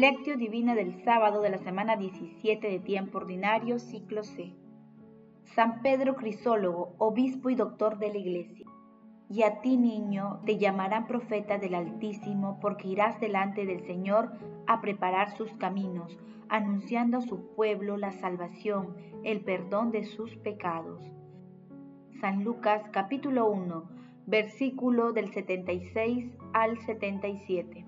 Lectio Divina del sábado de la semana 17 de tiempo ordinario, ciclo C. San Pedro Crisólogo, obispo y doctor de la Iglesia. Y a ti, niño, te llamarán profeta del Altísimo, porque irás delante del Señor a preparar sus caminos, anunciando a su pueblo la salvación, el perdón de sus pecados. San Lucas capítulo 1, versículo del 76 al 77.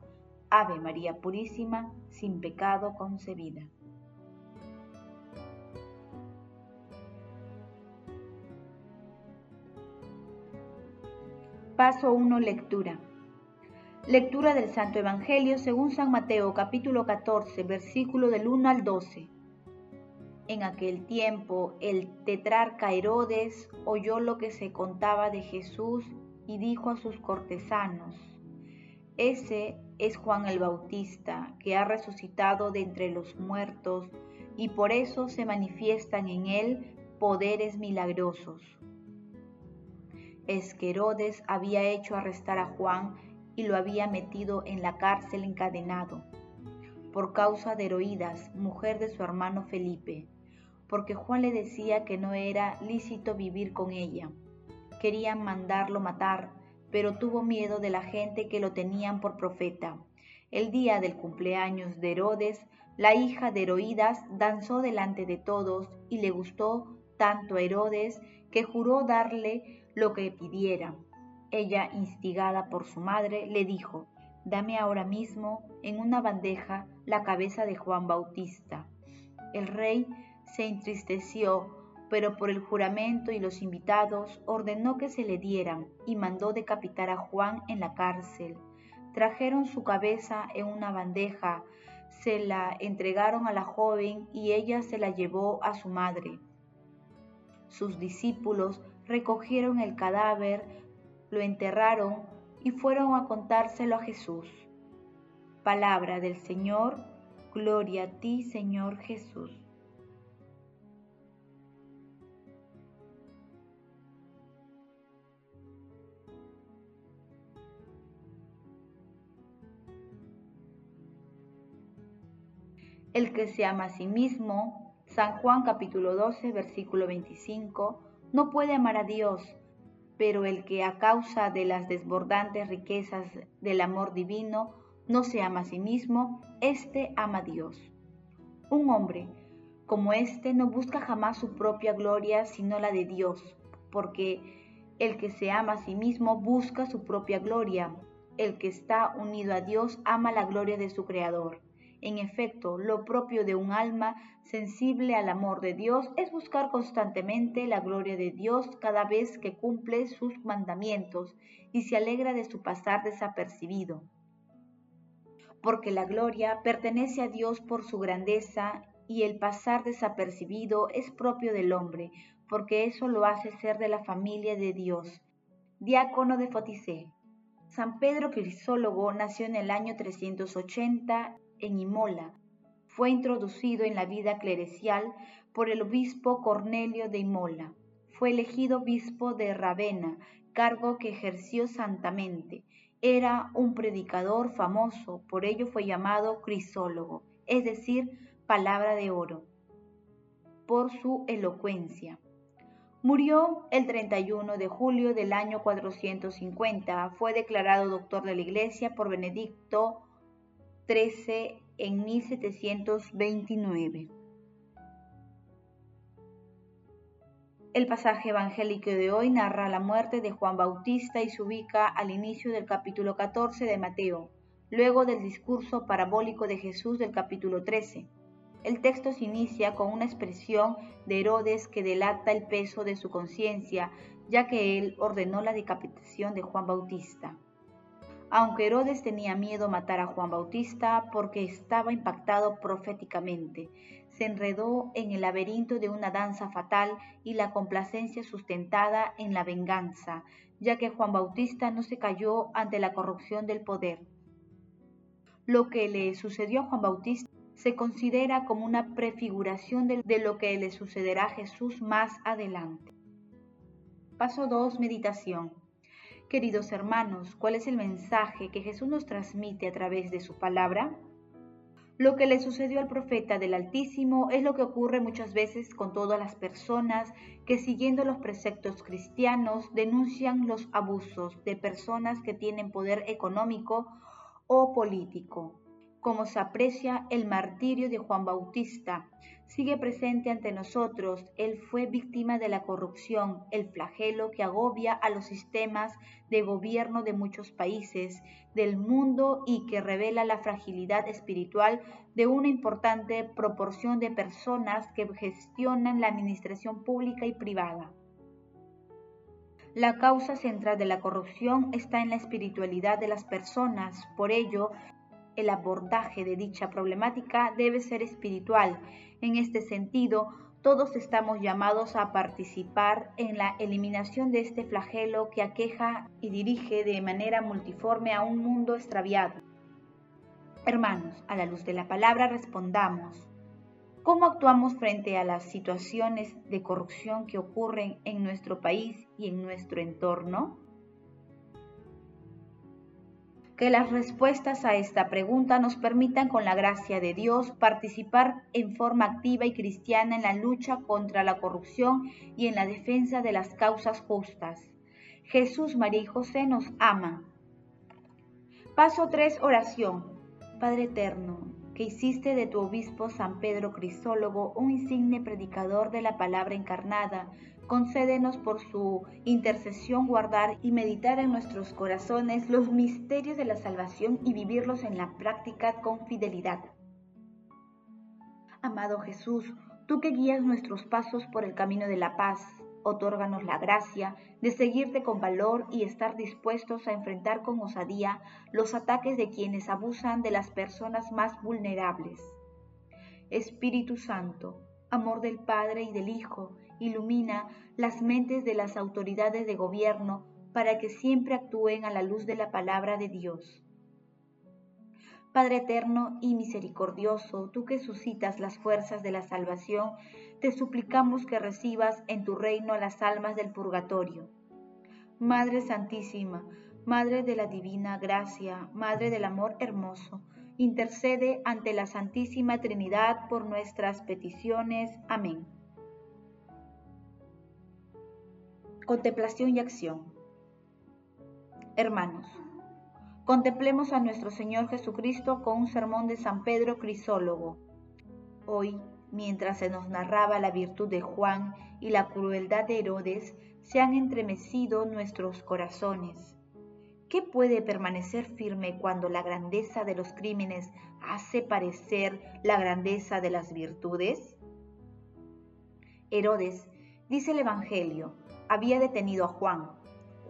Ave María Purísima, sin pecado concebida. Paso 1. Lectura. Lectura del Santo Evangelio según San Mateo capítulo 14, versículo del 1 al 12. En aquel tiempo el tetrarca Herodes oyó lo que se contaba de Jesús y dijo a sus cortesanos, ese es Juan el Bautista, que ha resucitado de entre los muertos, y por eso se manifiestan en él poderes milagrosos. Esquerodes había hecho arrestar a Juan y lo había metido en la cárcel encadenado, por causa de Heroídas, mujer de su hermano Felipe, porque Juan le decía que no era lícito vivir con ella. Querían mandarlo matar, pero tuvo miedo de la gente que lo tenían por profeta. El día del cumpleaños de Herodes, la hija de Heroídas danzó delante de todos y le gustó tanto a Herodes que juró darle lo que pidiera. Ella, instigada por su madre, le dijo, Dame ahora mismo en una bandeja la cabeza de Juan Bautista. El rey se entristeció pero por el juramento y los invitados ordenó que se le dieran y mandó decapitar a Juan en la cárcel. Trajeron su cabeza en una bandeja, se la entregaron a la joven y ella se la llevó a su madre. Sus discípulos recogieron el cadáver, lo enterraron y fueron a contárselo a Jesús. Palabra del Señor, gloria a ti Señor Jesús. El que se ama a sí mismo, San Juan capítulo 12, versículo 25, no puede amar a Dios, pero el que a causa de las desbordantes riquezas del amor divino no se ama a sí mismo, éste ama a Dios. Un hombre como éste no busca jamás su propia gloria, sino la de Dios, porque el que se ama a sí mismo busca su propia gloria. El que está unido a Dios ama la gloria de su Creador. En efecto, lo propio de un alma sensible al amor de Dios es buscar constantemente la gloria de Dios cada vez que cumple sus mandamientos y se alegra de su pasar desapercibido. Porque la gloria pertenece a Dios por su grandeza y el pasar desapercibido es propio del hombre, porque eso lo hace ser de la familia de Dios. Diácono de Foticé. San Pedro Crisólogo nació en el año 380 en Imola. Fue introducido en la vida clerecial por el obispo Cornelio de Imola. Fue elegido obispo de Ravenna, cargo que ejerció santamente. Era un predicador famoso, por ello fue llamado crisólogo, es decir, palabra de oro, por su elocuencia. Murió el 31 de julio del año 450. Fue declarado doctor de la Iglesia por Benedicto 13 en 1729. El pasaje evangélico de hoy narra la muerte de Juan Bautista y se ubica al inicio del capítulo 14 de Mateo, luego del discurso parabólico de Jesús del capítulo 13. El texto se inicia con una expresión de Herodes que delata el peso de su conciencia, ya que él ordenó la decapitación de Juan Bautista. Aunque Herodes tenía miedo matar a Juan Bautista porque estaba impactado proféticamente, se enredó en el laberinto de una danza fatal y la complacencia sustentada en la venganza, ya que Juan Bautista no se cayó ante la corrupción del poder. Lo que le sucedió a Juan Bautista se considera como una prefiguración de, lo que le sucederá a Jesús más adelante. Paso 2. Meditación. Queridos hermanos, ¿cuál es el mensaje que Jesús nos transmite a través de su palabra? Lo que le sucedió al profeta del Altísimo es lo que ocurre muchas veces con todas las personas que siguiendo los preceptos cristianos denuncian los abusos de personas que tienen poder económico o político como se aprecia el martirio de Juan Bautista. Sigue presente ante nosotros. Él fue víctima de la corrupción, el flagelo que agobia a los sistemas de gobierno de muchos países del mundo y que revela la fragilidad espiritual de una importante proporción de personas que gestionan la administración pública y privada. La causa central de la corrupción está en la espiritualidad de las personas, por ello el abordaje de dicha problemática debe ser espiritual. En este sentido, todos estamos llamados a participar en la eliminación de este flagelo que aqueja y dirige de manera multiforme a un mundo extraviado. Hermanos, a la luz de la palabra respondamos. ¿Cómo actuamos frente a las situaciones de corrupción que ocurren en nuestro país y en nuestro entorno? Que las respuestas a esta pregunta nos permitan con la gracia de Dios participar en forma activa y cristiana en la lucha contra la corrupción y en la defensa de las causas justas. Jesús, María y José nos aman. Paso 3. Oración. Padre Eterno, que hiciste de tu obispo San Pedro Crisólogo un insigne predicador de la palabra encarnada, concédenos por su intercesión guardar y meditar en nuestros corazones los misterios de la salvación y vivirlos en la práctica con fidelidad. Amado Jesús, tú que guías nuestros pasos por el camino de la paz, otórganos la gracia de seguirte con valor y estar dispuestos a enfrentar con osadía los ataques de quienes abusan de las personas más vulnerables. Espíritu Santo, amor del Padre y del Hijo, ilumina las mentes de las autoridades de gobierno para que siempre actúen a la luz de la palabra de Dios. Padre eterno y misericordioso, tú que suscitas las fuerzas de la salvación, te suplicamos que recibas en tu reino las almas del purgatorio. Madre Santísima, Madre de la Divina Gracia, Madre del Amor Hermoso, intercede ante la Santísima Trinidad por nuestras peticiones. Amén. Contemplación y acción. Hermanos, contemplemos a nuestro Señor Jesucristo con un sermón de San Pedro Crisólogo. Hoy, mientras se nos narraba la virtud de Juan y la crueldad de Herodes, se han entremecido nuestros corazones. ¿Qué puede permanecer firme cuando la grandeza de los crímenes hace parecer la grandeza de las virtudes? Herodes, dice el Evangelio, había detenido a Juan.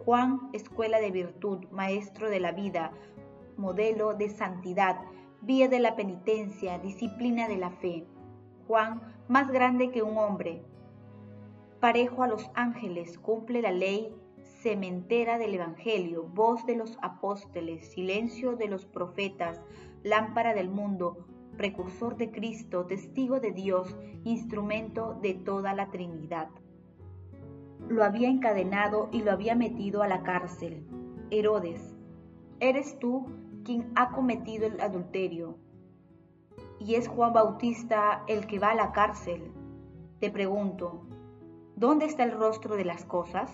Juan, escuela de virtud, maestro de la vida, modelo de santidad, vía de la penitencia, disciplina de la fe. Juan, más grande que un hombre, parejo a los ángeles, cumple la ley cementera del Evangelio, voz de los apóstoles, silencio de los profetas, lámpara del mundo, precursor de Cristo, testigo de Dios, instrumento de toda la Trinidad lo había encadenado y lo había metido a la cárcel. Herodes, eres tú quien ha cometido el adulterio. Y es Juan Bautista el que va a la cárcel. Te pregunto, ¿dónde está el rostro de las cosas?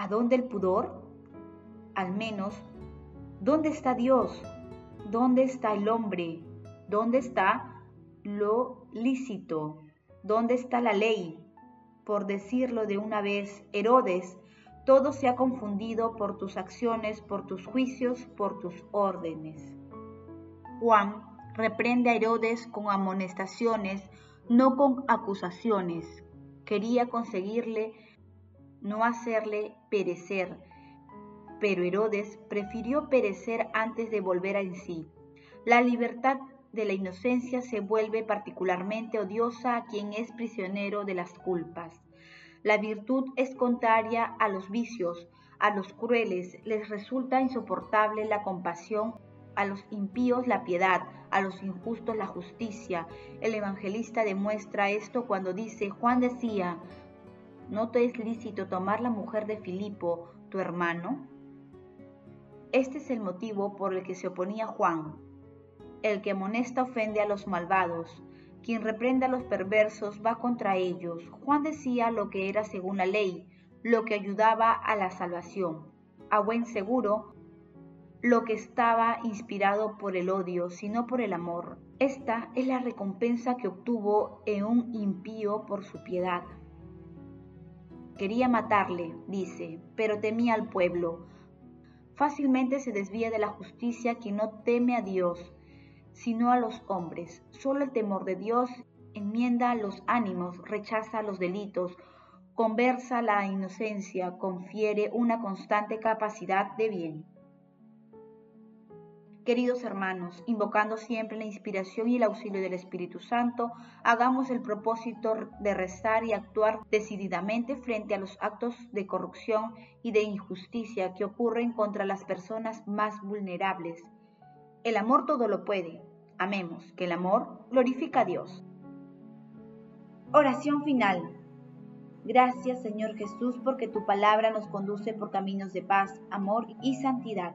¿A dónde el pudor? Al menos, ¿dónde está Dios? ¿Dónde está el hombre? ¿Dónde está lo lícito? ¿Dónde está la ley? por decirlo de una vez, Herodes, todo se ha confundido por tus acciones, por tus juicios, por tus órdenes. Juan reprende a Herodes con amonestaciones, no con acusaciones. Quería conseguirle no hacerle perecer, pero Herodes prefirió perecer antes de volver en sí. La libertad de la inocencia se vuelve particularmente odiosa a quien es prisionero de las culpas. La virtud es contraria a los vicios, a los crueles les resulta insoportable la compasión, a los impíos la piedad, a los injustos la justicia. El evangelista demuestra esto cuando dice, Juan decía, ¿no te es lícito tomar la mujer de Filipo, tu hermano? Este es el motivo por el que se oponía Juan. El que amonesta ofende a los malvados, quien reprende a los perversos va contra ellos. Juan decía lo que era según la ley, lo que ayudaba a la salvación. A buen seguro, lo que estaba inspirado por el odio, sino por el amor. Esta es la recompensa que obtuvo en un impío por su piedad. Quería matarle, dice, pero temía al pueblo. Fácilmente se desvía de la justicia quien no teme a Dios, sino a los hombres. Solo el temor de Dios enmienda los ánimos, rechaza los delitos, conversa la inocencia, confiere una constante capacidad de bien. Queridos hermanos, invocando siempre la inspiración y el auxilio del Espíritu Santo, hagamos el propósito de rezar y actuar decididamente frente a los actos de corrupción y de injusticia que ocurren contra las personas más vulnerables. El amor todo lo puede. Amemos que el amor glorifica a Dios. Oración final. Gracias Señor Jesús porque tu palabra nos conduce por caminos de paz, amor y santidad.